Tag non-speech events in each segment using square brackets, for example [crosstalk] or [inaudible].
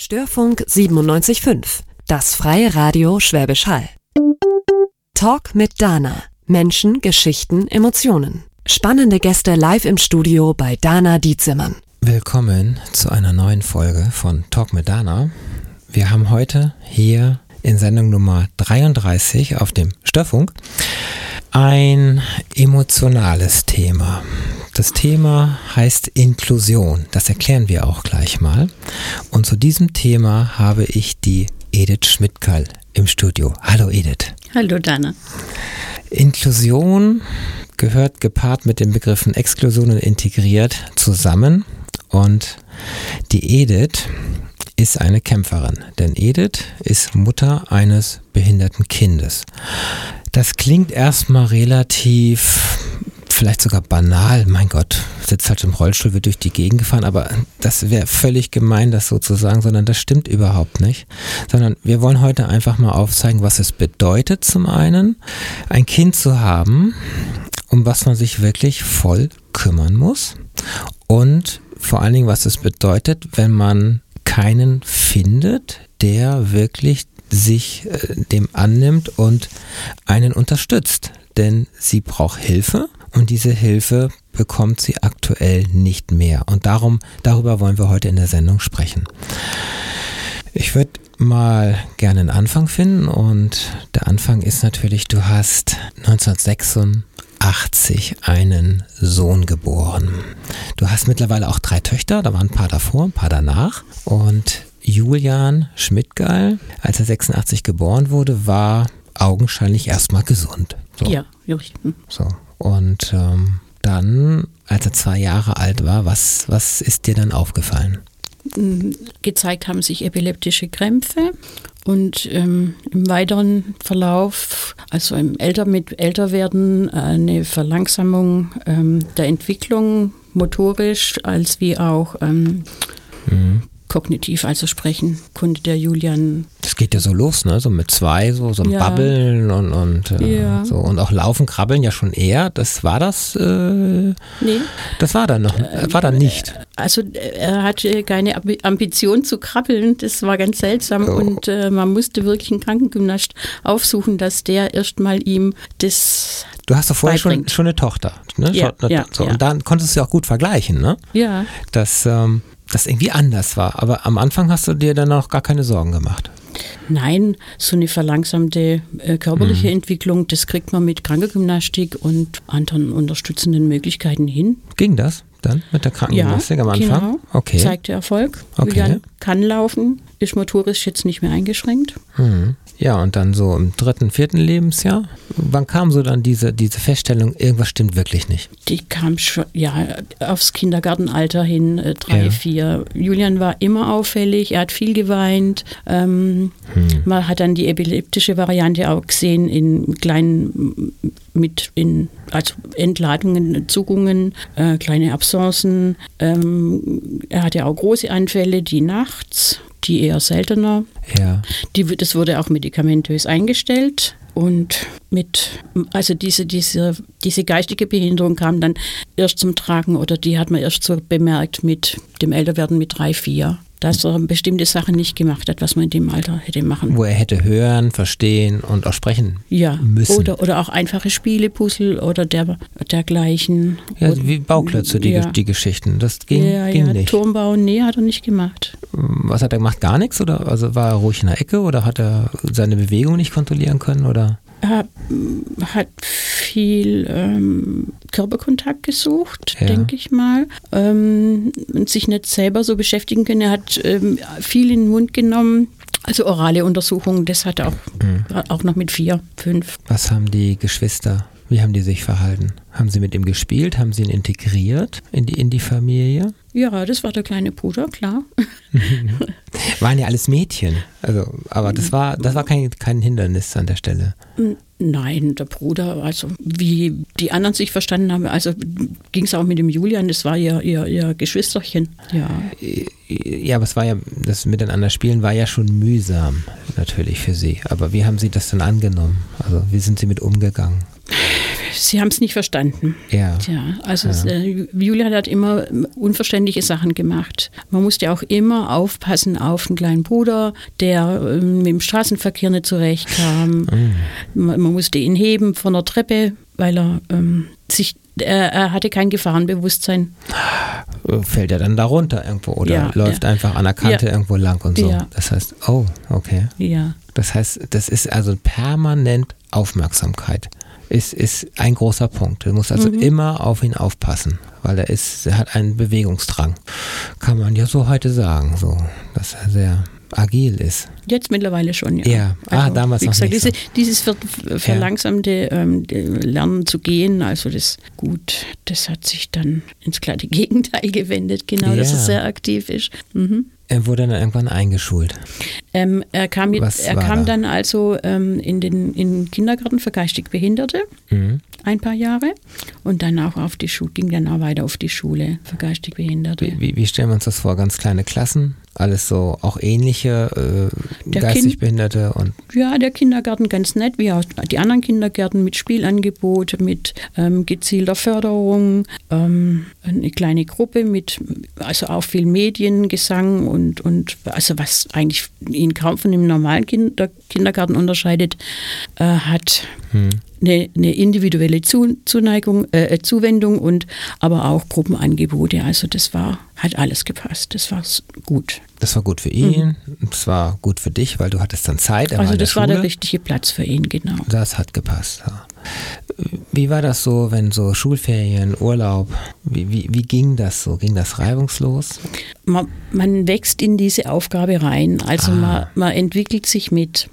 Störfunk 97.5, das freie Radio Schwäbisch Hall. Talk mit Dana. Menschen, Geschichten, Emotionen. Spannende Gäste live im Studio bei Dana Dietzimmern. Willkommen zu einer neuen Folge von Talk mit Dana. Wir haben heute hier in Sendung Nummer 33 auf dem Störfunk ein emotionales Thema. Das Thema heißt Inklusion. Das erklären wir auch gleich mal. Und zu diesem Thema habe ich die Edith Schmidtkeil im Studio. Hallo Edith. Hallo Dana. Inklusion gehört gepaart mit den Begriffen Exklusion und integriert zusammen. Und die Edith ist eine Kämpferin, denn Edith ist Mutter eines behinderten Kindes. Das klingt erstmal relativ vielleicht sogar banal, mein Gott, sitzt halt im Rollstuhl, wird durch die Gegend gefahren, aber das wäre völlig gemein, das so zu sagen, sondern das stimmt überhaupt nicht. Sondern wir wollen heute einfach mal aufzeigen, was es bedeutet, zum einen, ein Kind zu haben, um was man sich wirklich voll kümmern muss und vor allen Dingen, was es bedeutet, wenn man keinen findet, der wirklich sich äh, dem annimmt und einen unterstützt. Denn sie braucht Hilfe und diese Hilfe bekommt sie aktuell nicht mehr. Und darum, darüber wollen wir heute in der Sendung sprechen. Ich würde mal gerne einen Anfang finden und der Anfang ist natürlich, du hast 1986 einen Sohn geboren. Du hast mittlerweile auch drei Töchter, da waren ein paar davor, ein paar danach und Julian Schmidtgeil, als er 86 geboren wurde, war augenscheinlich erstmal gesund. So. Ja, richtig. So, und ähm, dann, als er zwei Jahre alt war, was, was ist dir dann aufgefallen? Mm, gezeigt haben sich epileptische Krämpfe und ähm, im weiteren Verlauf, also im Älter mit Älterwerden, eine Verlangsamung ähm, der Entwicklung motorisch als wie auch ähm, mhm kognitiv, also sprechen, konnte der Julian. Das geht ja so los, ne? So mit zwei, so, so ein ja. Babbeln und, und äh, ja. so und auch Laufen, Krabbeln ja schon eher. Das war das? Äh, nee. Das war dann noch, äh, war dann nicht. Also er hatte keine Ambition zu krabbeln, das war ganz seltsam oh. und äh, man musste wirklich einen Krankengymnast aufsuchen, dass der erstmal ihm das Du hast doch vorher schon, schon eine Tochter. Ne? Ja, ja, so, ja. Und dann konntest du ja auch gut vergleichen, ne? Ja. Das, ähm, das irgendwie anders war. Aber am Anfang hast du dir dann auch gar keine Sorgen gemacht. Nein, so eine verlangsamte äh, körperliche mhm. Entwicklung, das kriegt man mit Krankengymnastik und anderen unterstützenden Möglichkeiten hin. Ging das dann mit der Krankengymnastik ja, am Anfang? Genau. Okay. Zeigte Erfolg. Okay. Julian kann laufen, ist motorisch jetzt nicht mehr eingeschränkt. Mhm. Ja, und dann so im dritten, vierten Lebensjahr, wann kam so dann diese, diese Feststellung, irgendwas stimmt wirklich nicht? Die kam schon, ja, aufs Kindergartenalter hin, äh, drei, ja. vier. Julian war immer auffällig, er hat viel geweint. Ähm, hm. Man hat dann die epileptische Variante auch gesehen in kleinen, mit in, also Entladungen, Zuckungen, äh, kleine Absenzen. Ähm, er hatte auch große Anfälle, die nachts die eher seltener. Ja. Die, das wurde auch medikamentös eingestellt. Und mit, also diese, diese, diese geistige Behinderung kam dann erst zum Tragen oder die hat man erst so bemerkt mit dem Älterwerden mit drei, vier dass er bestimmte Sachen nicht gemacht hat, was man in dem Alter hätte machen. Wo er hätte hören, verstehen und auch sprechen ja. müssen. Oder, oder auch einfache Spiele, Puzzle oder der, dergleichen. Ja, wie Bauklötze, die, ja. die Geschichten. Das ging, ja, ging ja. nicht. Turmbau, nee, hat er nicht gemacht. Was hat er gemacht? Gar nichts? Oder also war er ruhig in der Ecke oder hat er seine Bewegung nicht kontrollieren können? Oder? Er hat viel ähm, Körperkontakt gesucht, ja. denke ich mal, ähm, und sich nicht selber so beschäftigen können. Er hat ähm, viel in den Mund genommen. Also orale Untersuchungen, das hat er auch, mhm. auch noch mit vier, fünf. Was haben die Geschwister, wie haben die sich verhalten? Haben sie mit ihm gespielt? Haben sie ihn integriert in die, in die Familie? Ja, das war der kleine Bruder, klar. [laughs] Waren ja alles Mädchen. Also, aber das war, das war kein, kein Hindernis an der Stelle. Nein, der Bruder, also wie die anderen sich verstanden haben, also ging es auch mit dem Julian, das war ja ihr, ihr Geschwisterchen. Ja. ja, aber es war ja, das Miteinander spielen war ja schon mühsam, natürlich für sie. Aber wie haben sie das denn angenommen? Also wie sind sie mit umgegangen? Sie haben es nicht verstanden. Ja. Tja, also ja. Äh, Julia hat immer unverständliche Sachen gemacht. Man musste auch immer aufpassen auf den kleinen Bruder, der ähm, mit dem Straßenverkehr nicht zurechtkam. [laughs] Mhm. Man, man, musste ihn heben von der Treppe, weil er ähm, sich er, er, hatte kein Gefahrenbewusstsein. Fällt er dann da runter irgendwo oder ja, läuft ja. einfach an der Kante ja. irgendwo lang und so. Das heißt, oh, okay. Ja. Das heißt, das ist also permanent Aufmerksamkeit. Ist, ist ein großer Punkt. Du musst also mhm. immer auf ihn aufpassen, weil er ist, er hat einen Bewegungsdrang. Kann man ja so heute sagen, so, dass er sehr agil ist. Jetzt mittlerweile schon, ja. Ja, ah, also, ah, damals wie noch gesagt, nicht diese, so. Dieses verlangsamte ähm, Lernen zu gehen, also das gut, das hat sich dann ins glatte Gegenteil [laughs] gewendet, genau, ja. dass er sehr aktiv ist. Mhm. Er wurde dann irgendwann eingeschult. Ähm, er kam, mit, er kam da? dann also ähm, in den in Kindergarten für geistig Behinderte, mhm. ein paar Jahre. Und dann auch auf die Schule, ging dann auch weiter auf die Schule für geistig Behinderte. Wie, wie, wie stellen wir uns das vor? Ganz kleine Klassen? Alles so auch ähnliche äh, geistig kind, Behinderte und ja der Kindergarten ganz nett. Wie auch die anderen Kindergärten mit Spielangebot mit ähm, gezielter Förderung ähm, eine kleine Gruppe mit also auch viel Medien Gesang und und also was eigentlich ihn kaum von dem normalen Kinder, Kindergarten unterscheidet äh, hat hm eine, eine individuelle Zuneigung, äh, Zuwendung und aber auch Gruppenangebote. Also das war, hat alles gepasst. Das war gut. Das war gut für ihn, mhm. das war gut für dich, weil du hattest dann Zeit. also das war der richtige Platz für ihn, genau. Das hat gepasst. Ja. Wie war das so, wenn so Schulferien, Urlaub, wie, wie, wie ging das so? Ging das reibungslos? Man, man wächst in diese Aufgabe rein, also ah. man, man entwickelt sich mit.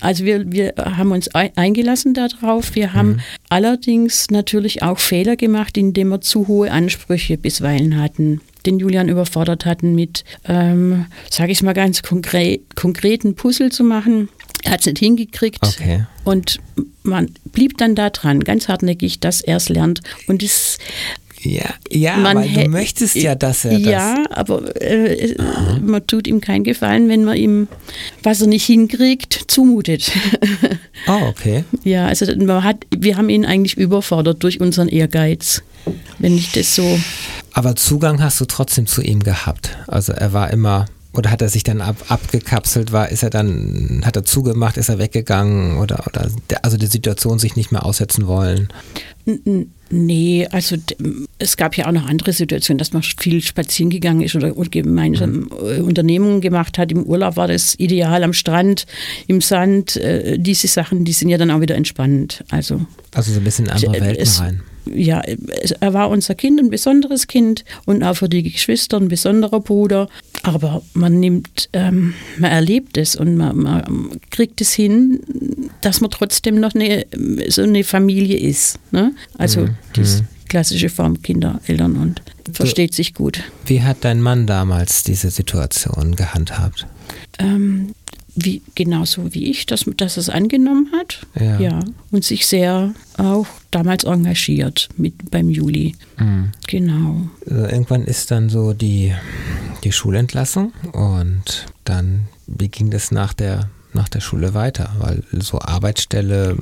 Also wir, wir haben uns eingelassen darauf. Wir haben mhm. allerdings natürlich auch Fehler gemacht, indem wir zu hohe Ansprüche bisweilen hatten den Julian überfordert hatten, mit, ähm, sage ich mal ganz konkret, konkreten Puzzle zu machen. Er hat es nicht hingekriegt. Okay. Und man blieb dann da dran, ganz hartnäckig, dass er es lernt. Und es ja, ja man weil du möchtest ja, dass er das. Ja, aber äh, man tut ihm keinen Gefallen, wenn man ihm, was er nicht hinkriegt, zumutet. Oh, [laughs] okay. Ja, also man hat, wir haben ihn eigentlich überfordert durch unseren Ehrgeiz, wenn ich das so. Aber Zugang hast du trotzdem zu ihm gehabt. Also er war immer oder hat er sich dann ab, abgekapselt, war, ist er dann, hat er zugemacht, ist er weggegangen oder, oder also die Situation sich nicht mehr aussetzen wollen? Nee, also es gab ja auch noch andere Situationen, dass man viel spazieren gegangen ist oder, gemeinsam mhm. Äh, Unternehmungen gemacht hat. Im Urlaub war das ideal am Strand, im Sand. Äh, diese Sachen, die sind ja dann auch wieder entspannend. Also, also so ein bisschen in andere Welten es, rein ja, er war unser Kind, ein besonderes Kind und auch für die Geschwister ein besonderer Bruder. Aber man nimmt, ähm, man erlebt es und man, man, kriegt es hin, dass man trotzdem noch eine, so eine Familie ist. Ne? Also mhm. die mhm. klassische Form Kinder, Eltern und versteht sich gut. Wie hat dein Mann damals diese Situation gehandhabt? Ähm, wie, genauso wie ich, dass, dass es angenommen hat. Ja. ja. Und sich sehr auch damals engagiert mit beim Juli. Mhm. Genau. Also irgendwann ist dann so die, die Schulentlassung und dann, wie ging das nach der nach der Schule weiter, weil so Arbeitsstelle,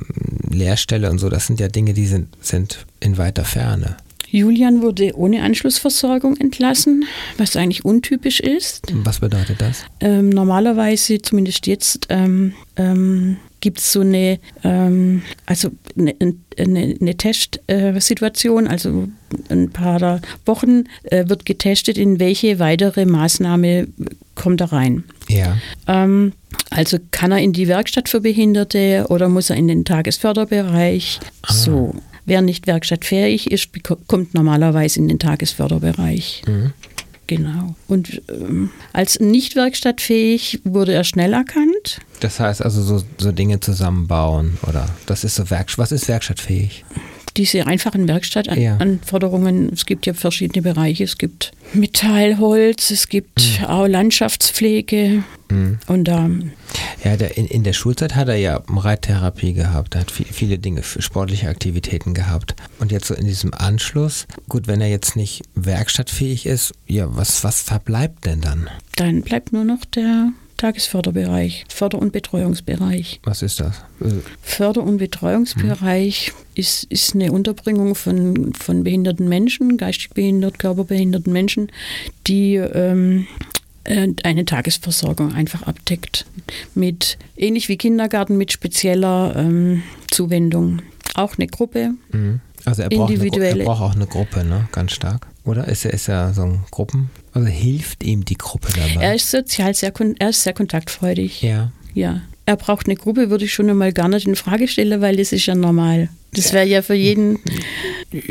Lehrstelle und so, das sind ja Dinge, die sind, sind in weiter Ferne. Julian wurde ohne Anschlussversorgung entlassen, was eigentlich untypisch ist. Was bedeutet das? Ähm, normalerweise, zumindest jetzt, ähm, ähm, gibt es so eine, ähm, also eine, eine, eine Testsituation, also ein paar Wochen äh, wird getestet, in welche weitere Maßnahme kommt er rein. Ja. Ähm, also kann er in die Werkstatt für Behinderte oder muss er in den Tagesförderbereich? Ah. So. Wer nicht werkstattfähig ist, kommt normalerweise in den Tagesförderbereich. Mhm. Genau. Und ähm, als nicht werkstattfähig wurde er schnell erkannt. Das heißt also so, so Dinge zusammenbauen oder das ist so Werk was ist werkstattfähig? Diese einfachen Werkstattanforderungen, ja. es gibt ja verschiedene Bereiche. Es gibt Metallholz, es gibt mhm. auch Landschaftspflege. Mhm. Und ähm, ja, der, in, in der Schulzeit hat er ja Reittherapie gehabt, er hat viel, viele Dinge für sportliche Aktivitäten gehabt. Und jetzt so in diesem Anschluss, gut, wenn er jetzt nicht werkstattfähig ist, ja, was, was verbleibt denn dann? Dann bleibt nur noch der Tagesförderbereich, Förder- und Betreuungsbereich. Was ist das? Förder- und Betreuungsbereich hm. ist, ist eine Unterbringung von, von behinderten Menschen, geistig behindert, körperbehinderten Menschen, die ähm, äh, eine Tagesversorgung einfach abdeckt. Mit, ähnlich wie Kindergarten, mit spezieller ähm, Zuwendung. Auch eine Gruppe. Mhm. Also er braucht, eine, er braucht auch eine Gruppe, ne? Ganz stark. Oder ist er, ist er so ein Gruppen? Also hilft ihm die Gruppe dabei? Er ist sozial sehr, er ist sehr kontaktfreudig. Ja. Ja. Er braucht eine Gruppe, würde ich schon einmal gar nicht in Frage stellen, weil das ist ja normal. Das wäre ja für jeden.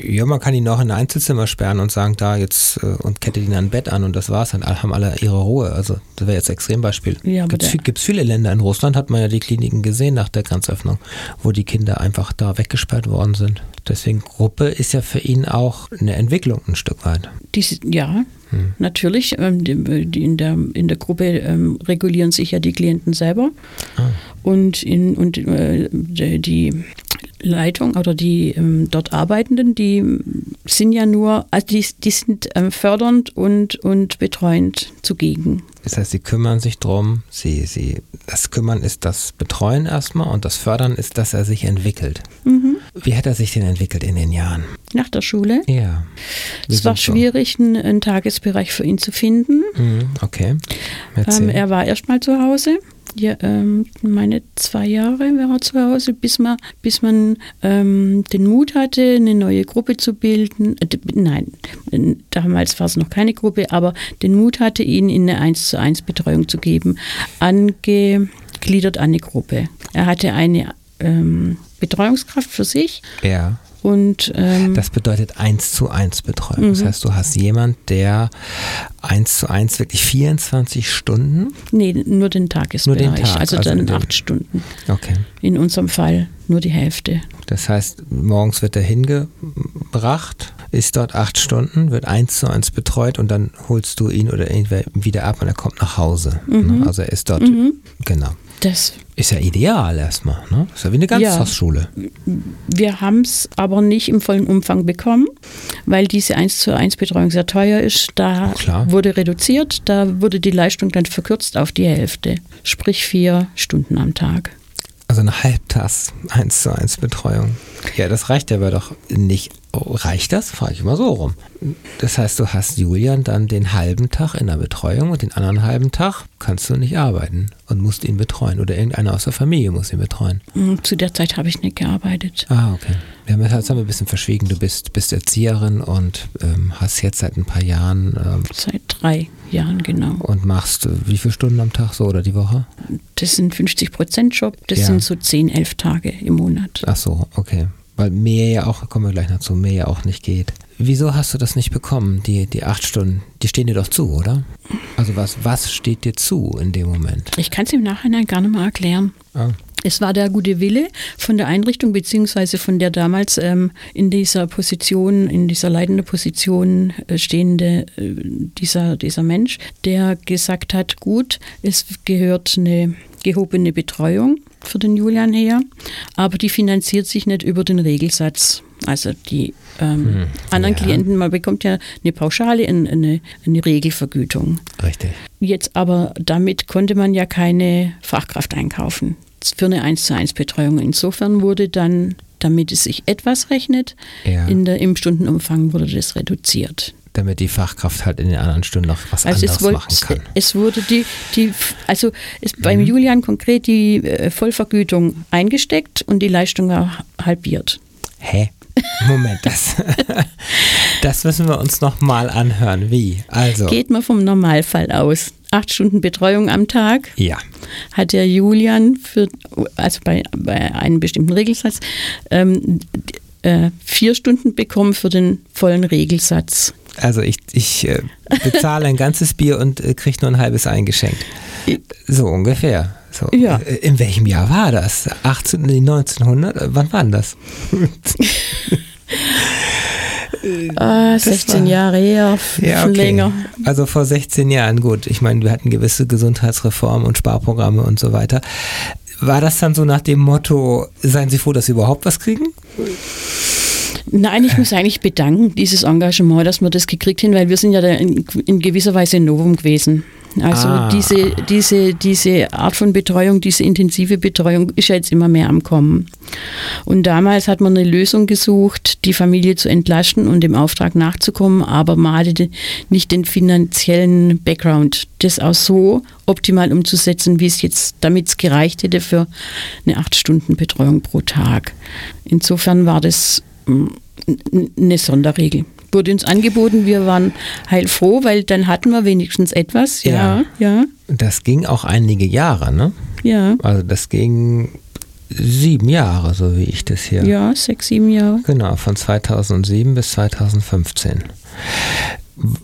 Ja, man kann ihn auch in ein Einzelzimmer sperren und sagen, da jetzt äh, und kettet ihn an ein Bett an und das war's. Dann haben alle ihre Ruhe. Also das wäre jetzt ein Extrembeispiel. Ja, Gibt es viele Länder in Russland, hat man ja die Kliniken gesehen nach der Grenzöffnung, wo die Kinder einfach da weggesperrt worden sind. Deswegen Gruppe ist ja für ihn auch eine Entwicklung ein Stück weit. Diese, ja, hm. natürlich. Ähm, die, die in, der, in der Gruppe ähm, regulieren sich ja die Klienten selber. Ah. Und, in, und äh, die Leitung oder die ähm, dort Arbeitenden, die sind ja nur, also die, die sind ähm, fördernd und, und betreuend zugegen. Das heißt, sie kümmern sich drum, sie, sie, das Kümmern ist das Betreuen erstmal und das Fördern ist, dass er sich entwickelt. Mhm. Wie hat er sich denn entwickelt in den Jahren? Nach der Schule? Ja. es war schwierig, einen, einen, Tagesbereich für ihn zu finden. Mhm, okay. Ähm, er war erstmal zu Hause ja, ähm, meine zwei Jahre war er zu Hause, bis man, bis man ähm, den Mut hatte, eine neue Gruppe zu bilden. Äh, nein, damals war es noch keine Gruppe, aber den Mut hatte, ihn in eine 1 zu 1 Betreuung zu geben, angegliedert an eine Gruppe. Er hatte eine ähm, Betreuungskraft für sich. Ja. Und, ähm, das bedeutet eins zu eins Betreuung. Mhm. Das heißt, du hast jemand, der eins zu eins wirklich 24 Stunden? Nee, nur den Tagesbereich. Nur den Tag, also, also dann acht Stunden. Okay. In unserem Fall nur die Hälfte. Das heißt, morgens wird er hingebracht, ist dort acht Stunden, wird eins zu eins betreut und dann holst du ihn oder irgendwer wieder ab und er kommt nach Hause. Mhm. Also er ist dort, mhm. genau. Das ist ja ideal erstmal, ne? Ist ja wie eine Ganztagsschule. Ja, wir haben es aber nicht im vollen Umfang bekommen, weil diese 1 zu 1 Betreuung sehr teuer ist. Da oh, wurde reduziert, da wurde die Leistung dann verkürzt auf die Hälfte, sprich vier Stunden am Tag. Also eine Halbtass 1 zu 1 Betreuung. Ja, das reicht aber doch nicht. Reicht das? Frage ich mal so rum. Das heißt, du hast Julian dann den halben Tag in der Betreuung und den anderen halben Tag kannst du nicht arbeiten und musst ihn betreuen oder irgendeiner aus der Familie muss ihn betreuen. Hm, zu der Zeit habe ich nicht gearbeitet. Ah, okay. Wir haben das haben wir ein bisschen verschwiegen. Du bist, bist Erzieherin und ähm, hast jetzt seit ein paar Jahren. Ähm, seit drei Jahren, genau. Und machst äh, wie viele Stunden am Tag so oder die Woche? Das sind 50 Prozent Job, das ja. sind so 10, 11 Tage im Monat. Ach so, okay. Weil mehr ja auch, kommen wir gleich noch zu, mehr ja auch nicht geht. Wieso hast du das nicht bekommen, die, die acht Stunden? Die stehen dir doch zu, oder? Also was, was steht dir zu in dem Moment? Ich kann es im Nachhinein gar nicht mal erklären. Ah. Es war der gute Wille von der Einrichtung, beziehungsweise von der damals ähm, in dieser Position, in dieser leitenden Position äh, stehende äh, dieser, dieser Mensch, der gesagt hat, gut, es gehört eine gehobene Betreuung für den Julian her, aber die finanziert sich nicht über den Regelsatz. Also die ähm, hm, anderen ja. Klienten, man bekommt ja eine Pauschale, eine, eine Regelvergütung. Richtig. Jetzt aber damit konnte man ja keine Fachkraft einkaufen für eine 1 zu 1 Betreuung. Insofern wurde dann, damit es sich etwas rechnet, ja. in der, im Stundenumfang wurde das reduziert damit die Fachkraft halt in den anderen Stunden noch was also anderes wollte, machen kann. Es wurde die, die also ist beim mhm. Julian konkret die äh, Vollvergütung eingesteckt und die Leistung war halbiert. Hä? Moment, das, [laughs] das müssen wir uns noch mal anhören. Wie? Also. Geht man vom Normalfall aus. Acht Stunden Betreuung am Tag. Ja. Hat der Julian für, also bei, bei einem bestimmten Regelsatz, ähm, äh, vier Stunden bekommen für den vollen Regelsatz. Also ich, ich äh, bezahle ein ganzes Bier und äh, kriege nur ein halbes eingeschenkt. So ungefähr. So. Ja. Äh, in welchem Jahr war das? 18, 1900? Äh, wann war das? [laughs] Ah, 16 war, Jahre her, ja, okay. länger. Also vor 16 Jahren, gut. Ich meine, wir hatten gewisse Gesundheitsreformen und Sparprogramme und so weiter. War das dann so nach dem Motto, seien Sie froh, dass Sie überhaupt was kriegen? Nein, ich muss eigentlich bedanken, dieses Engagement, dass wir das gekriegt haben, weil wir sind ja in, in gewisser Weise ein Novum gewesen. Also Ah. diese, diese, diese Art von Betreuung, diese intensive Betreuung ist ja jetzt immer mehr am Kommen. Und damals hat man eine Lösung gesucht, die Familie zu entlasten und dem Auftrag nachzukommen, aber man hatte nicht den finanziellen Background, das auch so optimal umzusetzen, wie es jetzt, damit es gereicht hätte für eine acht Stunden Betreuung pro Tag. Insofern war das mm, eine Sonderregel. Wurde uns angeboten, wir waren heilfroh, weil dann hatten wir wenigstens etwas. Ja, ja, Das ging auch einige Jahre, ne? ja, Also das ging sieben Jahre, so wie ich das hier. ja, sechs, sieben Jahre. Genau, von 2007 bis 2015.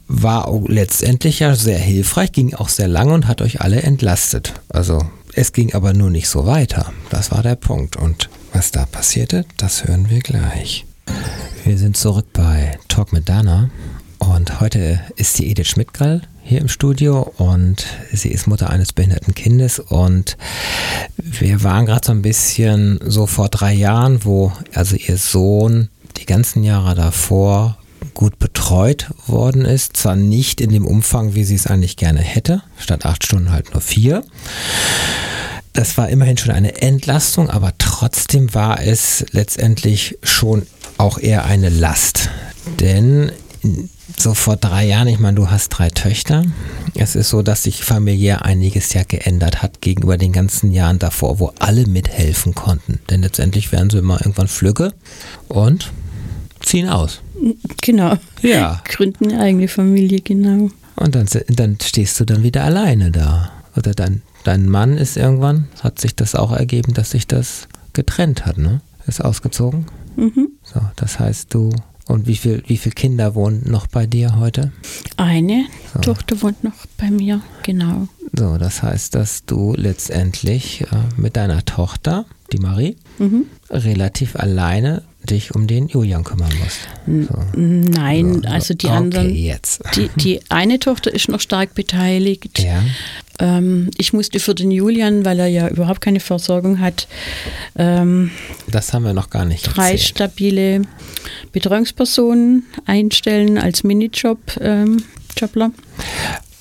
War letztendlich ja sehr hilfreich, ging auch sehr lange und hat euch alle entlastet. Also es ging aber nur nicht so weiter. Das war der Punkt. Und was da passierte, das hören wir gleich. Wir sind zurück bei Talk mit Dana. Und heute ist die Edith Schmidtgall hier im Studio und sie ist Mutter eines behinderten Kindes. Und wir waren gerade so ein bisschen so vor drei Jahren, wo also ihr Sohn die ganzen Jahre davor gut betreut worden ist, zwar nicht in dem Umfang, wie sie es eigentlich gerne hätte, statt acht Stunden halt nur vier. Das war immerhin schon eine Entlastung, aber trotzdem war es letztendlich schon auch eher eine Last. Denn so vor drei Jahren, ich meine, du hast drei Töchter. Es ist so, dass sich familiär einiges ja geändert hat gegenüber den ganzen Jahren davor, wo alle mithelfen konnten. Denn letztendlich werden sie immer irgendwann flügge und ziehen aus. Genau. Ja. Gründen eine eigene Familie, genau. Und dann, dann stehst du dann wieder alleine da. Oder dein, dein Mann ist irgendwann, hat sich das auch ergeben, dass sich das getrennt hat, ne? Ist ausgezogen. Mhm. So, das heißt, du. Und wie viel, wie viele Kinder wohnen noch bei dir heute? Eine Tochter wohnt noch bei mir, genau. So, das heißt, dass du letztendlich äh, mit deiner Tochter, die Marie, Mhm. relativ alleine dich um den Julian kümmern musst. So. Nein, So, also die okay, anderen. jetzt. Die, die eine Tochter ist noch stark beteiligt. Ja. Ähm, ich musste für den Julian, weil er ja überhaupt keine Versorgung hat, ähm, Das haben wir noch gar nicht drei erzählt. stabile Betreuungspersonen einstellen als Minijob. Ähm.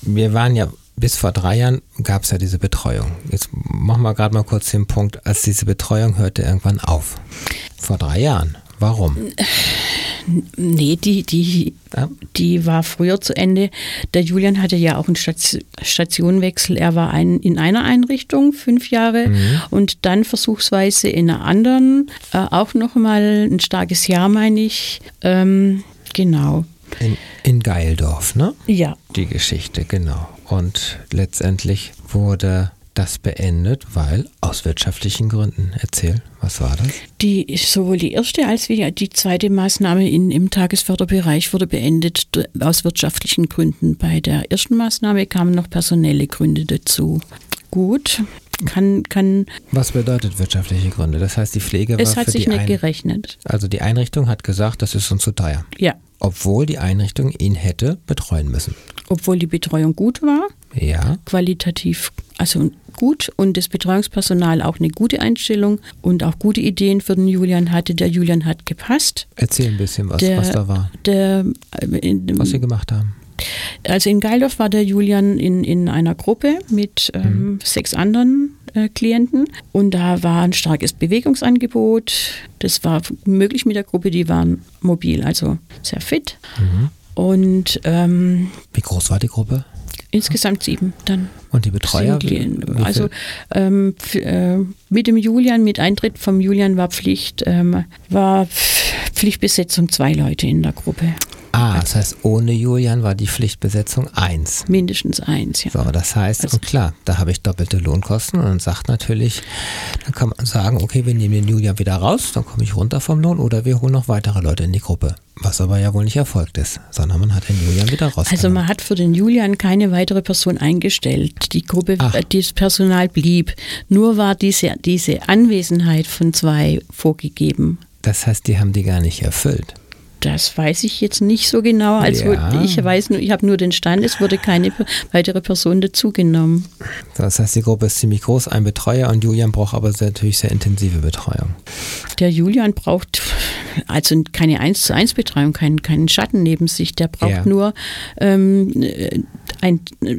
Wir waren ja bis vor drei Jahren gab es ja diese Betreuung. Jetzt machen wir gerade mal kurz den Punkt, als diese Betreuung hörte irgendwann auf. Vor drei Jahren. Warum? Nee, die, die, Ja. die war früher zu Ende. Der Julian hatte ja auch einen Station- Stationenwechsel. Er war ein, in einer Einrichtung fünf Jahre und dann versuchsweise in einer anderen. Äh, auch nochmal ein starkes Jahr, meine ich. Ähm, genau. In, in Geildorf, ne? Ja. Die Geschichte, genau. Und letztendlich wurde das beendet, weil aus wirtschaftlichen Gründen. Erzähl, was war das? Die sowohl die erste als wie die zweite Maßnahme in, im Tagesförderbereich wurde beendet aus wirtschaftlichen Gründen. Bei der ersten Maßnahme kamen noch personelle Gründe dazu. Gut, kann, kann, Was bedeutet wirtschaftliche Gründe? Das heißt, die Pflege es war hat für sich die nicht gerechnet. Also die Einrichtung hat gesagt, das ist uns zu teuer. Ja, Obwohl die Einrichtung ihn hätte betreuen müssen. obwohl die Betreuung gut war, Ja, qualitativ, also gut und das Betreuungspersonal auch eine gute Einstellung und auch gute Ideen für den Julian hatte. Der Julian hat gepasst. erzähl ein bisschen, was, Der, was da war, Der, äh, in, was sie gemacht haben. Also in Geildorf war der Julian in, in einer Gruppe mit ähm, sechs anderen äh, Klienten und da war ein starkes Bewegungsangebot. Das war möglich mit der Gruppe, die waren mobil, also sehr fit. Und ähm, Wie groß war die Gruppe? Insgesamt sieben dann. Und die Betreuer? Viel- also ähm, äh, mit dem Julian, mit Eintritt vom Julian war Pflicht, ähm, war Pflichtbesetzung zwei Leute in der Gruppe. Ah, das heißt, ohne Julian war die Pflichtbesetzung eins. Mindestens eins, ja. So, das heißt, Also- und klar, da habe ich doppelte Lohnkosten und dann sagt natürlich, dann kann man sagen, okay, wir nehmen den Julian wieder raus, dann komme ich runter vom Lohn oder wir holen noch weitere Leute in die Gruppe. Was aber ja wohl nicht erfolgt ist, sondern man hat den Julian wieder rausgenommen. Also man hat für den Julian keine weitere Person eingestellt. Die Gruppe, Ach. das Personal blieb. Nur war diese, diese Anwesenheit von zwei vorgegeben. das heißt, die haben die gar nicht erfüllt. Das weiß ich jetzt nicht so genau. Also Ja. ich weiß nur, ich habe nur den Stand, es wurde keine weitere Person dazugenommen. Das heißt, die Gruppe ist ziemlich groß, ein Betreuer und Julian braucht aber sehr, natürlich sehr intensive Betreuung. Der Julian braucht also keine 1 zu 1 Betreuung, keinen, keinen Schatten neben sich. Der braucht Ja. nur ähm, äh, ein, äh,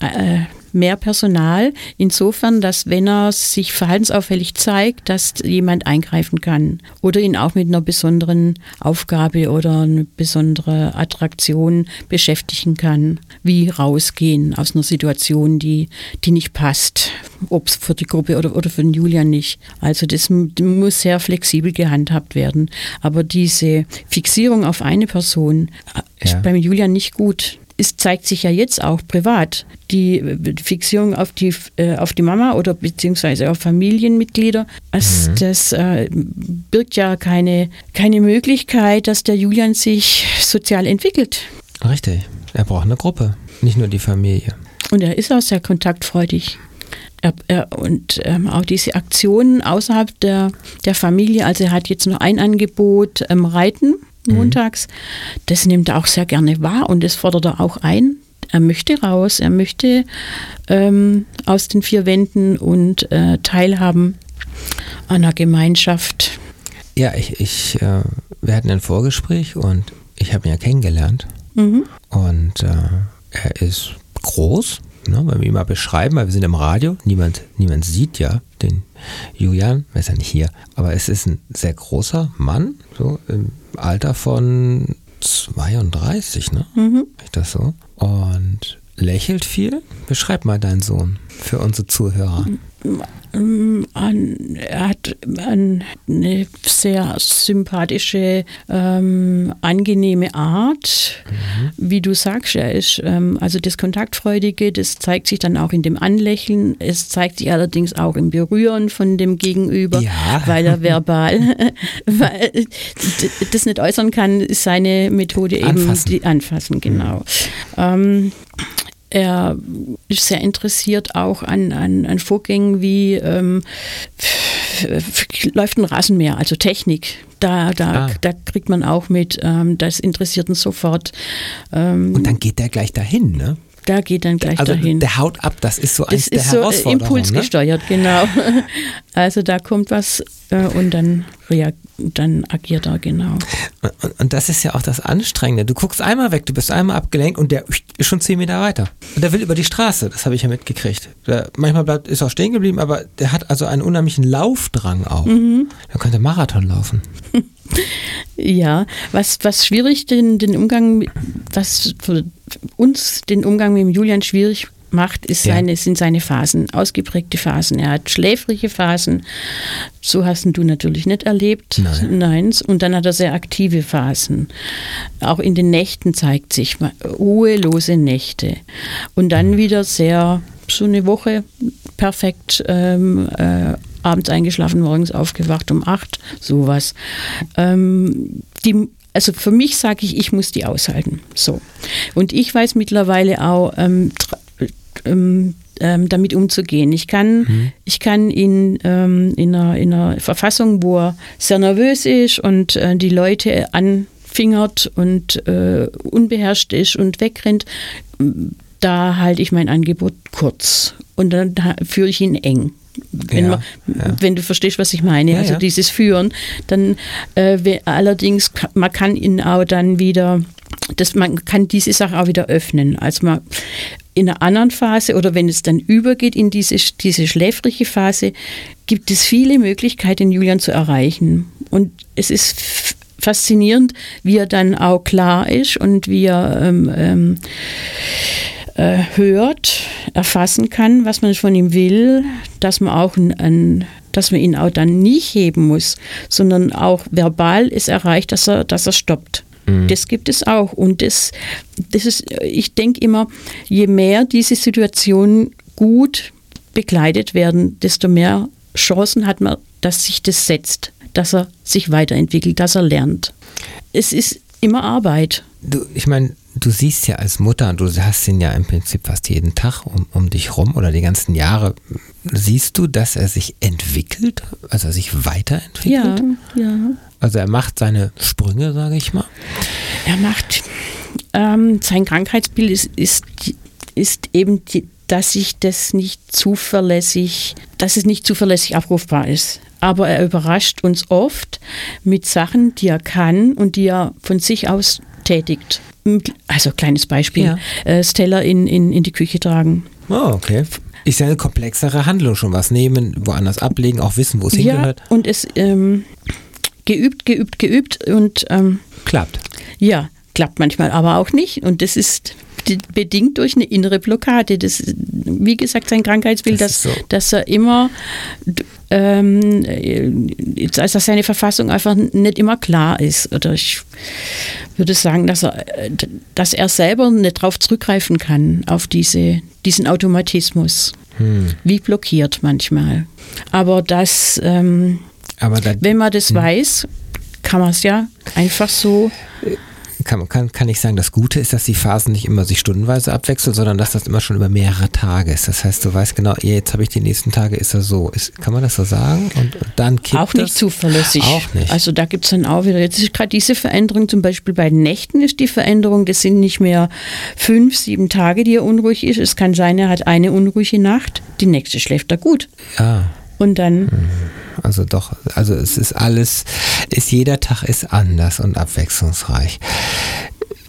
äh, mehr Personal, insofern, dass wenn er sich verhaltensauffällig zeigt, dass jemand eingreifen kann oder ihn auch mit einer besonderen Aufgabe oder einer besonderen Attraktion beschäftigen kann, wie rausgehen aus einer Situation, die, die nicht passt, ob es für die Gruppe oder, oder für den Julian nicht. Also das muss sehr flexibel gehandhabt werden. Aber diese Fixierung auf eine Person ja. ist beim Julian nicht gut es zeigt sich ja jetzt auch privat. Die Fixierung auf die, äh, auf die Mama oder beziehungsweise auf Familienmitglieder, also mhm. das äh, birgt ja keine, keine Möglichkeit, dass der Julian sich sozial entwickelt. Richtig. Er braucht eine Gruppe, nicht nur die Familie. Und er ist auch sehr kontaktfreudig. Er, er, und ähm, auch diese Aktionen außerhalb der, der Familie, also er hat jetzt nur ein Angebot, ähm, Reiten Mhm. montags. Das nimmt er auch sehr gerne wahr und das fordert er auch ein. Er möchte raus, er möchte ähm, aus den vier Wänden und äh, teilhaben an einer Gemeinschaft. Ja, ich, ich äh, wir hatten ein Vorgespräch und ich habe ihn ja kennengelernt. Mhm. Und äh, er ist groß, ne, wenn wir ihn mal beschreiben, weil wir sind im Radio, niemand, niemand sieht ja den Julian, er ist ja nicht hier, aber es ist ein sehr großer Mann, so im Alter von 32, ne? Mhm. Ich das so. Und lächelt viel. Beschreib mal deinen Sohn für unsere Zuhörer. Ähm, er hat eine sehr sympathische, ähm, angenehme Art. Mhm. Wie du sagst, er ist, ähm, also das Kontaktfreudige, das zeigt sich dann auch in dem Anlächeln. Es zeigt sich allerdings auch im Berühren von dem Gegenüber, ja. weil er verbal [laughs] weil das nicht äußern kann, ist seine Methode anfassen. eben die Anfassen, genau. Mhm. Er ist sehr interessiert auch an, an, an Vorgängen wie ähm, läuft ein Rasenmäher, also Technik. Da, da, ah. da kriegt man auch mit, ähm, das interessiert ihn sofort. Ähm, Und dann geht der gleich dahin, ne? Da geht dann gleich also dahin. Der haut ab, das ist so das eins ist der so Herausforderungen. Impulsgesteuert, ne? genau. [laughs] Also da kommt was äh, und dann, dann agiert er, genau. Und, und, das ist ja auch das Anstrengende. Du guckst einmal weg, du bist einmal abgelenkt und der ist schon zehn Meter weiter. Und der will über die Straße, das habe ich ja mitgekriegt. Der, manchmal bleibt, ist auch stehen geblieben, aber der hat also einen unheimlichen Laufdrang auch. Mhm. Der könnte Marathon laufen. [laughs] Ja, was, was schwierig den, den Umgang, was für uns den Umgang mit dem Julian schwierig macht, ist seine, ja. sind seine Phasen, ausgeprägte Phasen. Er hat schläfrige Phasen. So hast du natürlich nicht erlebt. Nein. Nein. Und dann hat er sehr aktive Phasen. Auch in den Nächten zeigt sich ruhelose Nächte. Und dann wieder sehr, so eine Woche perfekt ähm, äh, abends eingeschlafen, morgens aufgewacht um acht, sowas. Ähm, die also für mich sage ich, ich muss die aushalten. So. Und ich weiß mittlerweile auch, ähm, ähm, ähm, damit umzugehen. Ich kann, mhm. ich kann ihn ähm, in, einer, in einer Verfassung, wo er sehr nervös ist und äh, die Leute anfingert und äh, unbeherrscht ist und wegrennt, da halte ich mein Angebot kurz und dann führe ich ihn eng. Wenn, ja, man, ja. wenn, du verstehst, was ich meine, ja, also dieses Führen, dann äh, allerdings, man kann ihn auch dann wieder, das, man kann diese Sache auch wieder öffnen. Also man in einer anderen Phase oder wenn es dann übergeht in diese, diese schläfrige Phase, gibt es viele Möglichkeiten, Julian zu erreichen. Und es ist faszinierend, wie er dann auch klar ist und wie er ähm, ähm, äh, hört, erfassen kann, was man von ihm will, dass man auch ein, ein dass man ihn auch dann nicht heben muss, sondern auch verbal ist erreicht, dass er, dass er stoppt. Mhm. Das gibt es auch. Und das, das ist, ich denke immer, je mehr diese Situationen gut begleitet werden, desto mehr Chancen hat man, dass sich das setzt, dass er sich weiterentwickelt, dass er lernt. Es ist immer Arbeit. Du, ich meine, du siehst ja als Mutter, du hast ihn ja im Prinzip fast jeden Tag um, um dich rum oder die ganzen Jahre. Siehst du, dass er sich entwickelt, also er sich weiterentwickelt? Ja, ja. Also er macht seine Sprünge, sage ich mal. Er macht, ähm, sein Krankheitsbild ist, ist, ist eben, die, dass sich das nicht zuverlässig, dass es nicht zuverlässig abrufbar ist. Aber er überrascht uns oft mit Sachen, die er kann und die er von sich aus tätigt. Also kleines Beispiel, Ja. äh, Teller in, in, in die Küche tragen. Oh, okay. Ist ja eine komplexere Handlung schon. Was nehmen, woanders ablegen, auch wissen, wo es Ja, hingehört. und es ähm, geübt, geübt, geübt und ähm, Klappt. ja, klappt manchmal aber auch nicht. Und das ist bedingt durch eine innere Blockade. Das, wie gesagt, sein Krankheitsbild, Das dass, so. dass er immer, ähm, äh, dass seine Verfassung einfach nicht immer klar ist. Oder ich würde sagen, dass er, äh, dass er selber nicht darauf zurückgreifen kann, auf diese, diesen Automatismus. Hm. Wie blockiert manchmal. Aber das, ähm, Aber da wenn man das weiß, kann man es ja einfach so kann, kann, kann ich sagen, das Gute ist, dass die Phasen nicht immer sich stundenweise abwechseln, sondern dass das immer schon über mehrere Tage ist. Das heißt, du weißt genau, jetzt habe ich die nächsten Tage, ist er so. Ist, kann man das so sagen? Und, und dann kippt auch nicht das? zuverlässig. Auch nicht. Also da gibt es dann auch wieder, jetzt ist gerade diese Veränderung, zum Beispiel bei den Nächten ist die Veränderung, das sind nicht mehr fünf, sieben Tage, die er unruhig ist. Es kann sein, er hat eine unruhige Nacht, die nächste schläft er gut. Ja, Und dann, also doch, also es ist alles, ist jeder Tag ist anders und abwechslungsreich.